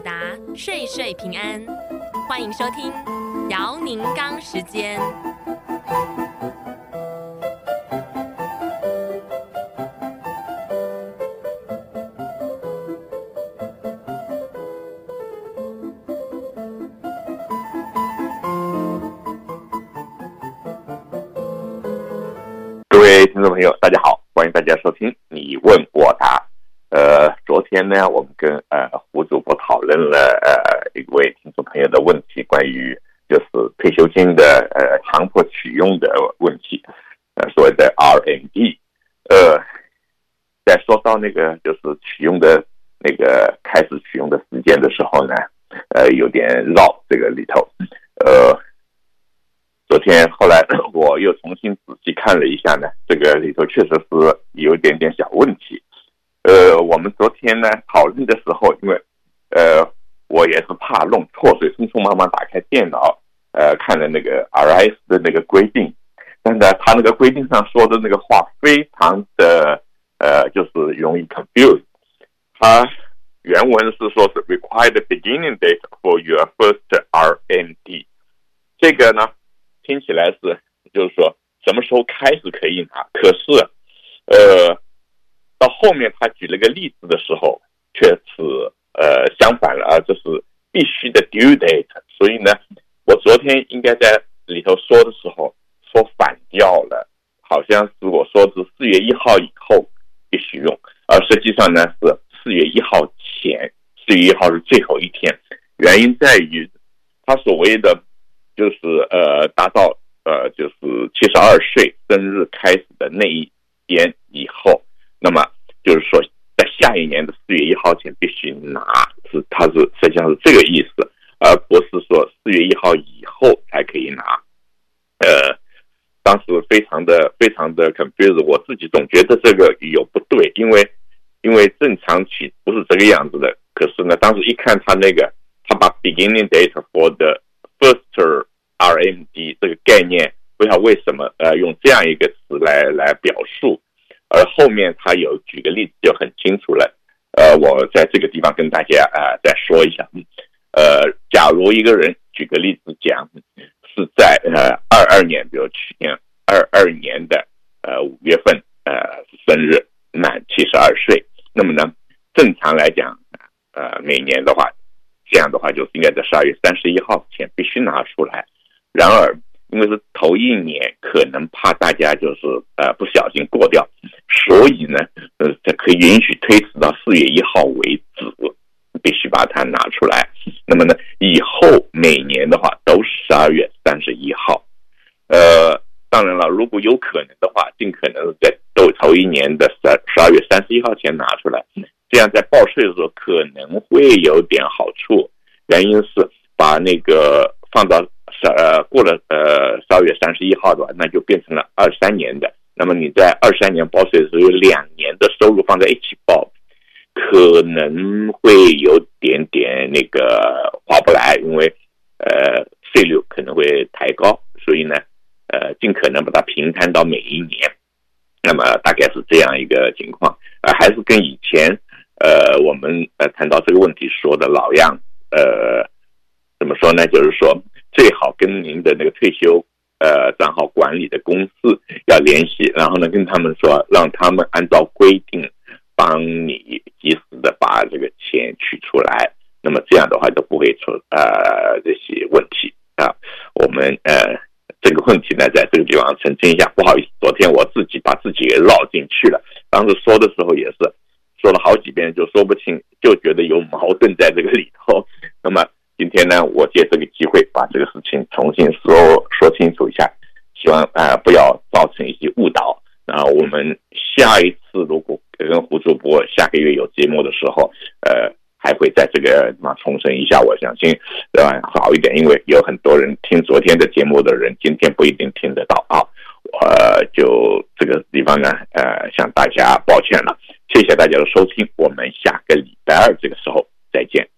答岁岁平安，欢迎收听姚宁刚时间。各位听众朋友，大家好，欢迎大家收听你问我答。呃，昨天呢，我们跟问了呃一位听众朋友的问题，关于就是退休金的呃强迫取用的问题，呃所谓的 RMD。呃，在说到那个就是取用的那个开始取用的时间的时候呢，呃有点绕这个里头。呃，昨天后来我又重新仔细看了一下呢，这个里头确实是有点点小问题。呃，我们昨天呢讨论的时候，因为呃，我也是怕弄错，所以匆匆忙忙打开电脑，呃，看了那个 RS 的那个规定，但是他那个规定上说的那个话非常的呃，就是容易 confuse。他原文是说是 required beginning date for your first RMD，这个呢听起来是就是说什么时候开始可以拿，可是呃。到后面他举了个例子的时候，却是相反了啊，这是必须的 due date。所以呢，我昨天应该在里头说的时候说反掉了，好像是我说是四月一号以后必须用，而实际上呢是四月一号前，四月一号是最后一天。原因在于他所谓的就是呃达到呃就是七十二岁生日开始的那一天以后。那么就是说，在下一年的四月一号前必须拿，它是实际上是这个意思，而不是说四月一号以后才可以拿。呃，当时非常的非常的 confused，我自己总觉得这个有不对，因为因为正常起不是这个样子的。可是呢，当时一看他那个，他把 beginning date for the first RMD 这个概念，不知道为什么呃用这样一个词来来表述。而后面他有举个例子就很清楚了，呃，我在这个地方跟大家啊、再说一下，呃，假如一个人举个例子讲，是在呃二二年，比如去年二二年的呃五月份呃生日满七十二岁，那么呢，正常来讲，呃每年的话，这样的话就是应该在十二月三十一号前必须拿出来，然而。因为是头一年，可能怕大家就是呃不小心过掉，所以呢，呃，这可以允许推迟到四月一号为止，必须把它拿出来。那么呢，以后每年的话都是十二月三十一号。呃，当然了，如果有可能的话，尽可能在头头一年的十十二月三十一号前拿出来，这样在报税的时候可能会有点好处。原因是把那个放到。十呃过了呃十二月三十一号的话，那就变成了二三年的。那么你在二三年报税的时候，有两年的收入放在一起报，可能会有点点那个划不来，因为呃税率可能会抬高。所以呢，呃尽可能把它平摊到每一年。那么大概是这样一个情况，呃还是跟以前呃我们呃谈到这个问题说的老样，呃怎么说呢？就是说。最好跟您的那个退休呃账号管理的公司要联系，然后呢跟他们说，让他们按照规定帮你及时的把这个钱取出来。那么这样的话都不会出呃这些问题啊。我们呃这个问题呢在这个地方澄清一下，不好意思，昨天我自己把自己给绕进去了。当时说的时候也是说了好几遍，就说不清，就觉得有矛盾在这个里头。那么。今天呢，我借这个机会把这个事情重新说说清，啊，不要造成一些误导。那我们下一次如果跟胡主播下个月有节目的时候，呃，还会在这个嘛重申一下，我相信对吧，好一点，因为有很多人听昨天的节目的人，今天不一定听得到啊。呃，就这个地方呢，呃，向大家抱歉了，谢谢大家的收听，我们下个礼拜二这个时候再见。